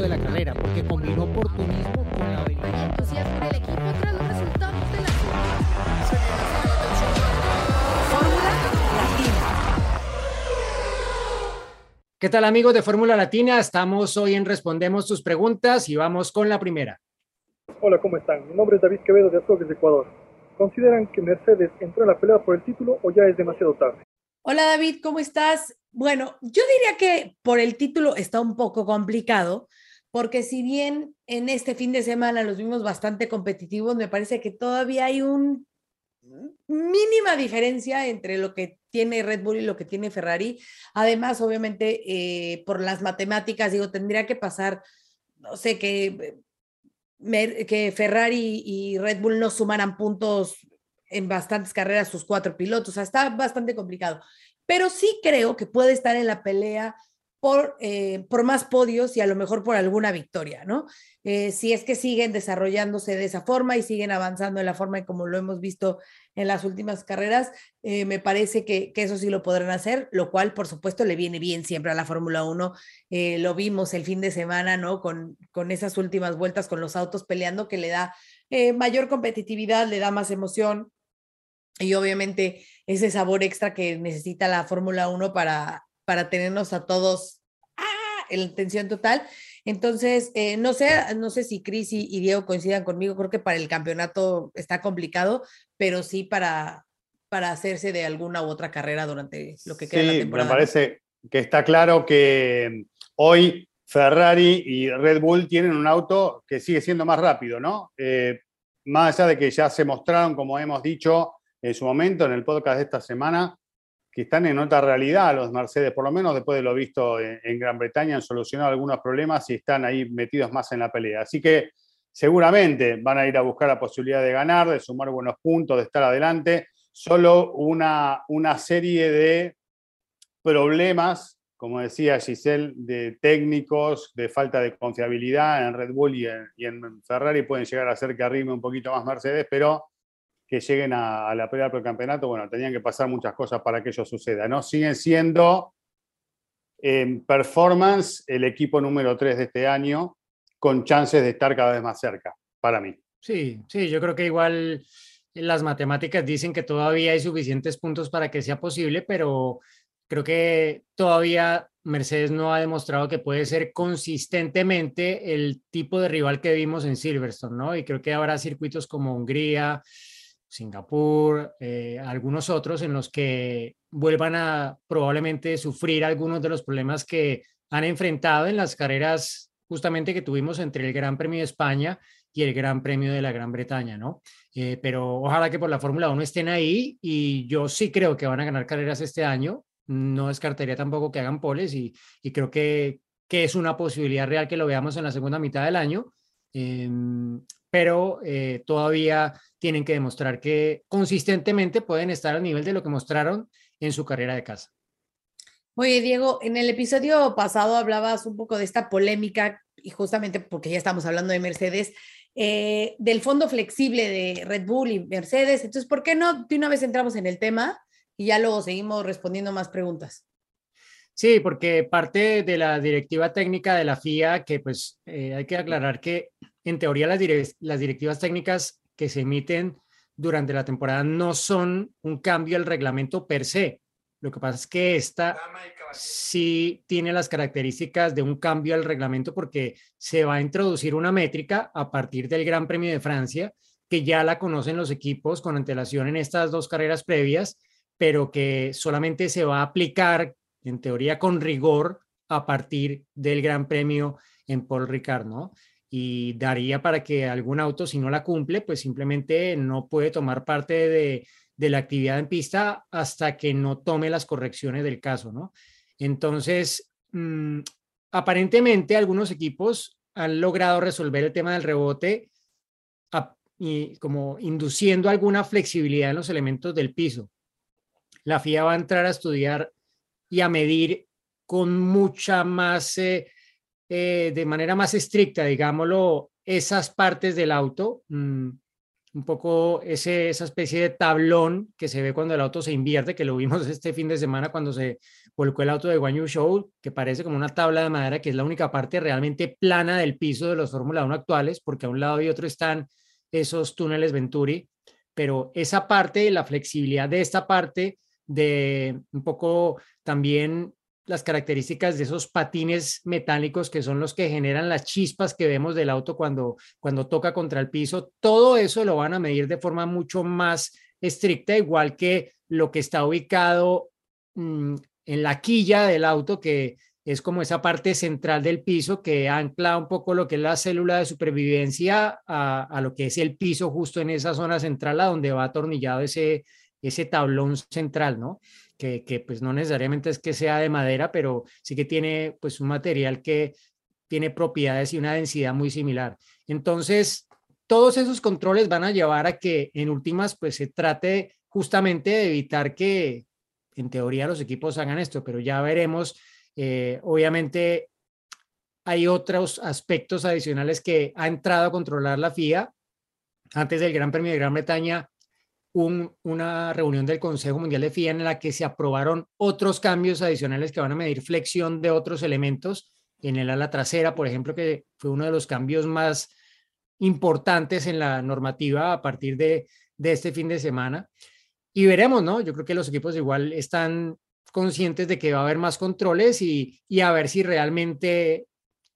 de la carrera, porque combinó oportunismo con la habilidad. entusiasmo el equipo tras los resultados de la Fórmula Latina. ¿Qué tal amigos de Fórmula Latina? Estamos hoy en Respondemos tus preguntas y vamos con la primera. Hola, ¿cómo están? Mi nombre es David Quevedo de Azogues, Ecuador. ¿Consideran que Mercedes entró en la pelea por el título o ya es demasiado tarde? Hola David, ¿cómo estás? Bueno, yo diría que por el título está un poco complicado, porque si bien en este fin de semana los vimos bastante competitivos, me parece que todavía hay un mínima diferencia entre lo que tiene Red Bull y lo que tiene Ferrari. Además, obviamente, eh, por las matemáticas, digo, tendría que pasar, no sé, que, que Ferrari y Red Bull no sumaran puntos en bastantes carreras sus cuatro pilotos. O sea, está bastante complicado. Pero sí creo que puede estar en la pelea por, eh, por más podios y a lo mejor por alguna victoria, ¿no? Eh, si es que siguen desarrollándose de esa forma y siguen avanzando de la forma como lo hemos visto en las últimas carreras, eh, me parece que, que, eso sí lo podrán hacer, lo cual por supuesto le viene bien siempre a la Fórmula 1. lo vimos el fin de semana, ¿no? Con, con esas últimas vueltas con los autos peleando que le da mayor competitividad, le da más emoción, y obviamente ese sabor extra que necesita la Fórmula 1 para, para tenernos a todos en tensión total. Entonces, eh, no sé, no sé si Cris y, y, Diego coincidan conmigo, creo que para el campeonato está complicado, pero sí para, para hacerse de alguna u otra carrera durante lo que queda sí, de la temporada. Me parece que está claro que hoy Ferrari y Red Bull tienen un auto que sigue siendo más rápido, ¿no? Eh, más allá de que ya se mostraron, como hemos dicho, en su momento en el podcast de esta semana, que están en otra realidad los Mercedes, por lo menos después de lo visto en, Gran Bretaña, han solucionado algunos problemas y están ahí metidos más en la pelea. Así que seguramente van a ir a buscar la posibilidad de ganar, de sumar buenos puntos, de estar adelante. Solo una, una serie de problemas, como decía Giselle, de técnicos, de falta de confiabilidad en Red Bull y en, y en Ferrari pueden llegar a hacer que arrime un poquito más Mercedes, pero que lleguen a, a, la pelea por el campeonato, bueno, tenían que pasar muchas cosas para que eso suceda, ¿no? Siguen siendo en performance el equipo número 3 de este año, con chances de estar cada vez más cerca, para mí. Sí, sí, yo creo que igual las matemáticas dicen que todavía hay suficientes puntos para que sea posible, pero creo que todavía Mercedes no ha demostrado que puede ser consistentemente el tipo de rival que vimos en Silverstone, ¿no? Y creo que habrá circuitos como Hungría, Singapur, eh, algunos otros en los que vuelvan a probablemente sufrir algunos de los problemas que han enfrentado en las carreras justamente que tuvimos entre el Gran Premio de España y el Gran Premio de la Gran Bretaña, ¿no? Eh, pero ojalá que por la Fórmula 1 estén ahí y yo sí creo que van a ganar carreras este año. No descartaría tampoco que hagan poles y, y creo que, que, es una posibilidad real que lo veamos en la segunda mitad del año. Eh, pero eh, todavía tienen que demostrar que consistentemente pueden estar al nivel de lo que mostraron en su carrera de casa. Oye, Diego, en el episodio pasado hablabas un poco de esta polémica, y justamente porque ya estamos hablando de Mercedes, eh, del fondo flexible de Red Bull y Mercedes. Entonces, ¿por qué no de una vez entramos en el tema y ya luego seguimos respondiendo más preguntas? Sí, porque parte de la directiva técnica de la FIA, que pues eh, hay que aclarar que en teoría las, direct las directivas técnicas que se emiten durante la temporada no son un cambio al reglamento per se. Lo que pasa es que esta sí tiene las características de un cambio al reglamento porque se va a introducir una métrica a partir del Gran Premio de Francia, que ya la conocen los equipos con antelación en estas dos carreras previas, pero que solamente se va a aplicar en teoría con rigor a partir del Gran Premio en Paul Ricard, ¿no? Y daría para que algún auto, si no la cumple, pues simplemente no puede tomar parte de, de, la actividad en pista hasta que no tome las correcciones del caso, ¿no? Entonces, mmm, aparentemente algunos equipos han logrado resolver el tema del rebote y como induciendo alguna flexibilidad en los elementos del piso. La FIA va a entrar a estudiar y a medir con mucha más... Eh, eh, de manera más estricta, digámoslo, esas partes del auto, mmm, un poco ese, esa especie de tablón que se ve cuando el auto se invierte, que lo vimos este fin de semana cuando se volcó el auto de Guan Yu Show, que parece como una tabla de madera, que es la única parte realmente plana del piso de los Fórmula 1 actuales, porque a un lado y otro están esos túneles Venturi, pero esa parte, la flexibilidad de esta parte, de un poco también las características de esos patines metálicos que son los que generan las chispas que vemos del auto cuando, cuando toca contra el piso, todo eso lo van a medir de forma mucho más estricta, igual que lo que está ubicado mm, en la quilla del auto, que es como esa parte central del piso que ancla un poco lo que es la célula de supervivencia a, a lo que es el piso justo en esa zona central a donde va atornillado ese, ese tablón central, ¿no? Que, que, pues no necesariamente es que sea de madera, pero sí que tiene pues un material que tiene propiedades y una densidad muy similar. Entonces, todos esos controles van a llevar a que en últimas pues se trate justamente de evitar que en teoría los equipos hagan esto, pero ya veremos. Eh, obviamente hay otros aspectos adicionales que ha entrado a controlar la FIA. Antes del Gran Premio de Gran Bretaña una reunión del Consejo Mundial de FIA en la que se aprobaron otros cambios adicionales que van a medir flexión de otros elementos en el ala trasera, por ejemplo, que fue uno de los cambios más importantes en la normativa a partir de, este fin de semana. Y veremos, ¿no? Yo creo que los equipos igual están conscientes de que va a haber más controles y, y a ver si realmente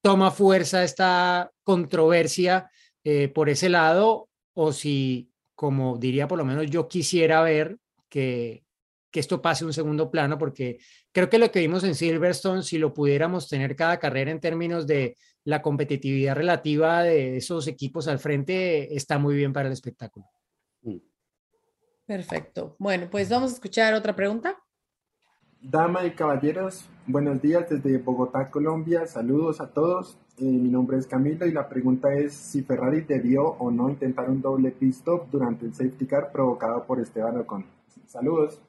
toma fuerza esta controversia eh, por ese lado o si como diría por lo menos yo quisiera ver que, que esto pase un segundo plano, porque creo que lo que vimos en Silverstone, si lo pudiéramos tener cada carrera en términos de la competitividad relativa de esos equipos al frente, está muy bien para el espectáculo. Mm. Perfecto. Bueno, pues vamos a escuchar otra pregunta. Dama y caballeros, buenos días desde Bogotá, Colombia. Saludos a todos. Eh, mi nombre es Camilo y la pregunta es si Ferrari debió o no intentar un doble pit stop durante el safety car provocado por Esteban Ocon. Saludos.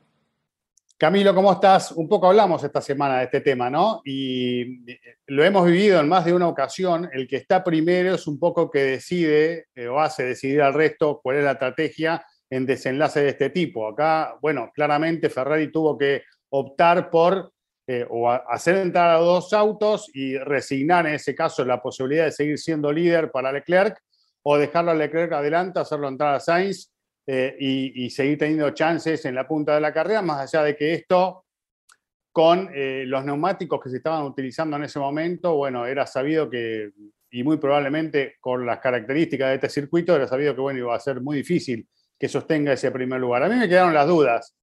Camilo, ¿cómo estás? Un poco hablamos esta semana de este tema, ¿no? Y eh, lo hemos vivido en más de una ocasión. El que está primero es un poco que decide eh, o hace decidir al resto cuál es la estrategia en desenlace de este tipo. Acá, bueno, claramente Ferrari tuvo que optar por eh, o hacer entrar a dos autos y resignar en ese caso la posibilidad de seguir siendo líder para Leclerc o dejarlo a Leclerc adelante, hacerlo entrar a Sainz eh, y, seguir teniendo chances en la punta de la carrera, más allá de que esto con eh, los neumáticos que se estaban utilizando en ese momento, bueno, era sabido que, y muy probablemente con las características de este circuito, era sabido que, bueno, iba a ser muy difícil que sostenga ese primer lugar. A mí me quedaron las dudas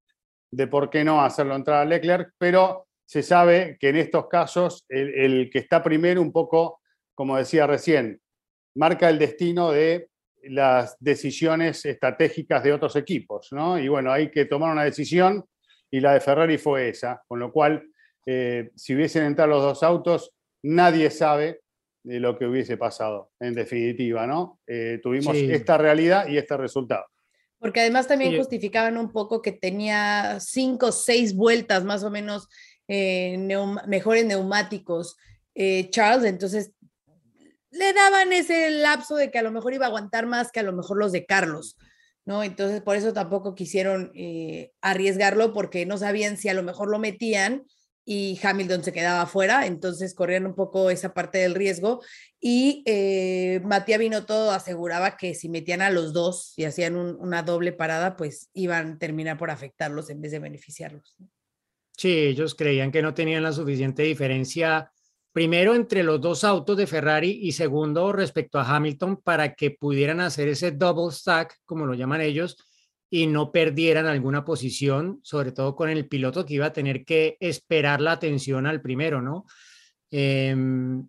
de por qué no hacerlo entrar a Leclerc, pero se sabe que en estos casos el, que está primero un poco, como decía recién, marca el destino de las decisiones estratégicas de otros equipos, ¿no? Y bueno, hay que tomar una decisión y la de Ferrari fue esa, con lo cual, eh, si hubiesen entrado los dos autos, nadie sabe de lo que hubiese pasado, en definitiva, ¿no? Eh, tuvimos esta realidad y este resultado. Porque además también justificaban un poco que tenía cinco o seis vueltas más o menos eh, mejores neumáticos eh, Charles, entonces le daban ese lapso de que a lo mejor iba a aguantar más que a lo mejor los de Carlos, ¿no? Entonces por eso tampoco quisieron eh, arriesgarlo porque no sabían si a lo mejor lo metían y Hamilton se quedaba fuera, entonces corrían un poco esa parte del riesgo y eh, Matías Binotto aseguraba que si metían a los dos y hacían una doble parada, pues iban a terminar por afectarlos en vez de beneficiarlos. Sí, ellos creían que no tenían la suficiente diferencia, primero entre los dos autos de Ferrari y segundo respecto a Hamilton para que pudieran hacer ese double stack, como lo llaman ellos, y no perdieran alguna posición, sobre todo con el piloto que iba a tener que esperar la atención al primero, ¿no? Em,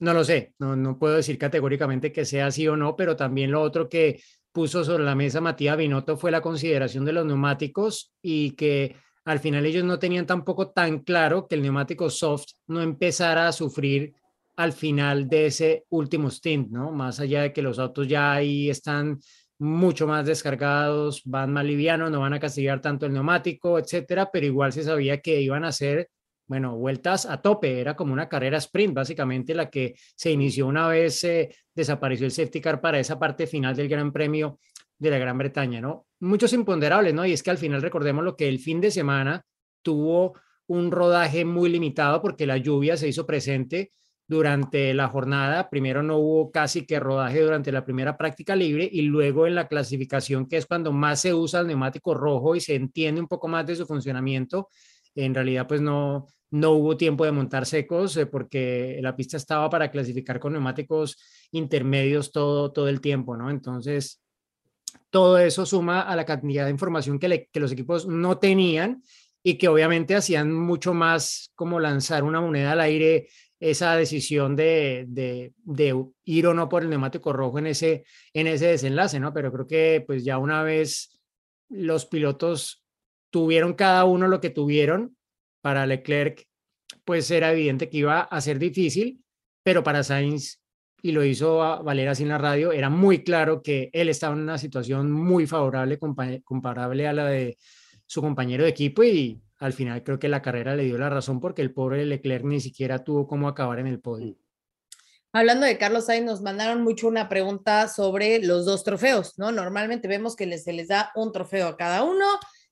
no lo sé, no, no puedo decir categóricamente que sea así o no, pero también lo otro que puso sobre la mesa Matías Binotto fue la consideración de los neumáticos y que al final ellos no tenían tampoco tan claro que el neumático soft no empezara a sufrir al final de ese último stint, ¿no? Más allá de que los autos ya ahí están mucho más descargados, van más livianos, no van a castigar tanto el neumático, etcétera, pero igual se sabía que iban a hacer, bueno, vueltas a tope, era como una carrera sprint, básicamente la que se inició una vez desapareció el safety car para esa parte final del Gran Premio de la Gran Bretaña, ¿no? Muchos imponderables, ¿no? Y es que al final recordemos lo que el fin de semana tuvo un rodaje muy limitado porque la lluvia se hizo presente durante la jornada. Primero no hubo casi que rodaje durante la primera práctica libre y luego en la clasificación, que es cuando más se usa el neumático rojo y se entiende un poco más de su funcionamiento, en realidad pues no, no hubo tiempo de montar secos eh, porque la pista estaba para clasificar con neumáticos intermedios todo, todo el tiempo, ¿no? Entonces, todo eso suma a la cantidad de información que, los equipos no tenían y que obviamente hacían mucho más como lanzar una moneda al aire esa decisión de, de, de, ir o no por el neumático rojo en ese, en ese desenlace, ¿no? Pero creo que pues ya una vez los pilotos tuvieron cada uno lo que tuvieron, para Leclerc pues era evidente que iba a ser difícil, pero para Sainz, y lo hizo valer así en la radio, era muy claro que él estaba en una situación muy favorable, comparable a la de su compañero de equipo y al final creo que la carrera le dio la razón porque el pobre Leclerc ni siquiera tuvo cómo acabar en el podio. Hablando de Carlos Sainz, nos mandaron mucho una pregunta sobre los dos trofeos, ¿no? Normalmente vemos que se les da un trofeo a cada uno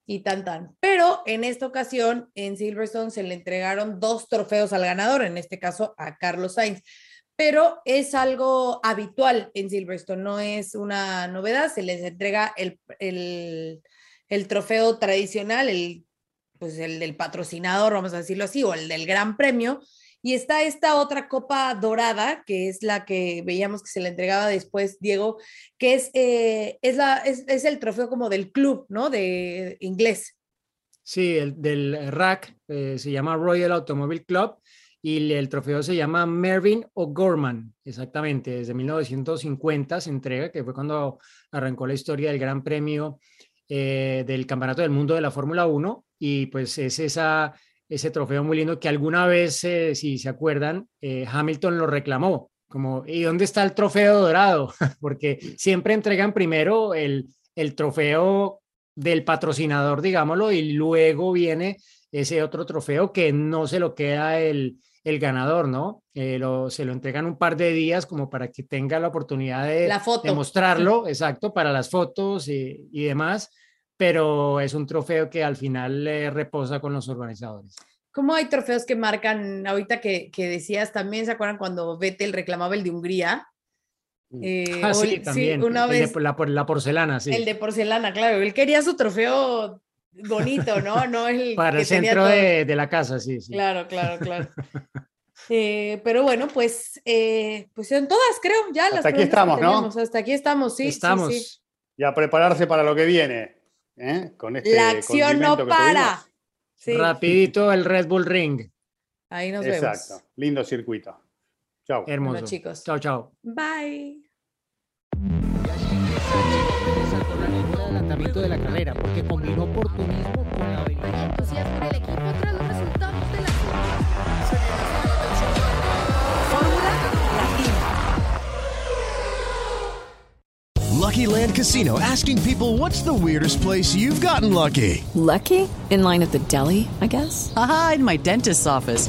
y tan tan. Pero en esta ocasión en Silverstone se le entregaron dos trofeos al ganador, en este caso a Carlos Sainz. Pero es algo habitual en Silverstone, no es una novedad, se les entrega el, el, el trofeo tradicional, el pues el del patrocinador, vamos a decirlo así, o el del Gran Premio. Y está esta otra copa dorada, que es la que veíamos que se le entregaba después, Diego, que es, eh, es, la, es, es, el trofeo como del club, ¿no? De inglés. Sí, el del RAC, eh, se llama Royal Automobile Club y el trofeo se llama Mervyn O'Gorman, exactamente, desde 1950 se entrega, que fue cuando arrancó la historia del Gran Premio eh, del Campeonato del Mundo de la Fórmula 1 y pues es esa, ese trofeo muy lindo que alguna vez, eh, si se acuerdan, eh, Hamilton lo reclamó, como, ¿y dónde está el trofeo dorado? Porque siempre entregan primero el, el trofeo del patrocinador, digámoslo, y luego viene ese otro trofeo que no se lo queda el, el ganador, ¿no? lo, se lo entregan un par de días como para que tenga la oportunidad de, de mostrarlo, exacto, para las fotos y, y, demás pero es un trofeo que al final le reposa con los organizadores. ¿Cómo hay trofeos que marcan, ahorita que, que decías, también se acuerdan cuando Vettel reclamaba el de Hungría? Mm. Eh, ah, sí, también. Sí, una vez, de, la, la, porcelana, sí. El de porcelana, claro. Él quería su trofeo bonito, ¿no? no el Para el centro de, de, la casa, sí, sí. Claro, claro, claro. eh, pero bueno, pues, eh, pues son todas, creo, ya Hasta las aquí estamos, ¿no? Hasta aquí estamos, sí. Estamos. Sí, sí. Y a prepararse para lo que viene. ¿eh? Con este la acción no para. Sí. Rapidito el Red Bull Ring. Ahí nos Exacto. vemos. Exacto. Lindo circuito. Chao. Hermoso. Bueno, chicos. Chao, chao. Bye. Adelantamiento de la carrera porque combinó oportunismo con la habilidad. Entusiasmo en equipo tras los resultados de la Lucky Land Casino asking people what's the weirdest place you've gotten lucky? Lucky? In line at the deli, I guess? Aha, in my dentist's office.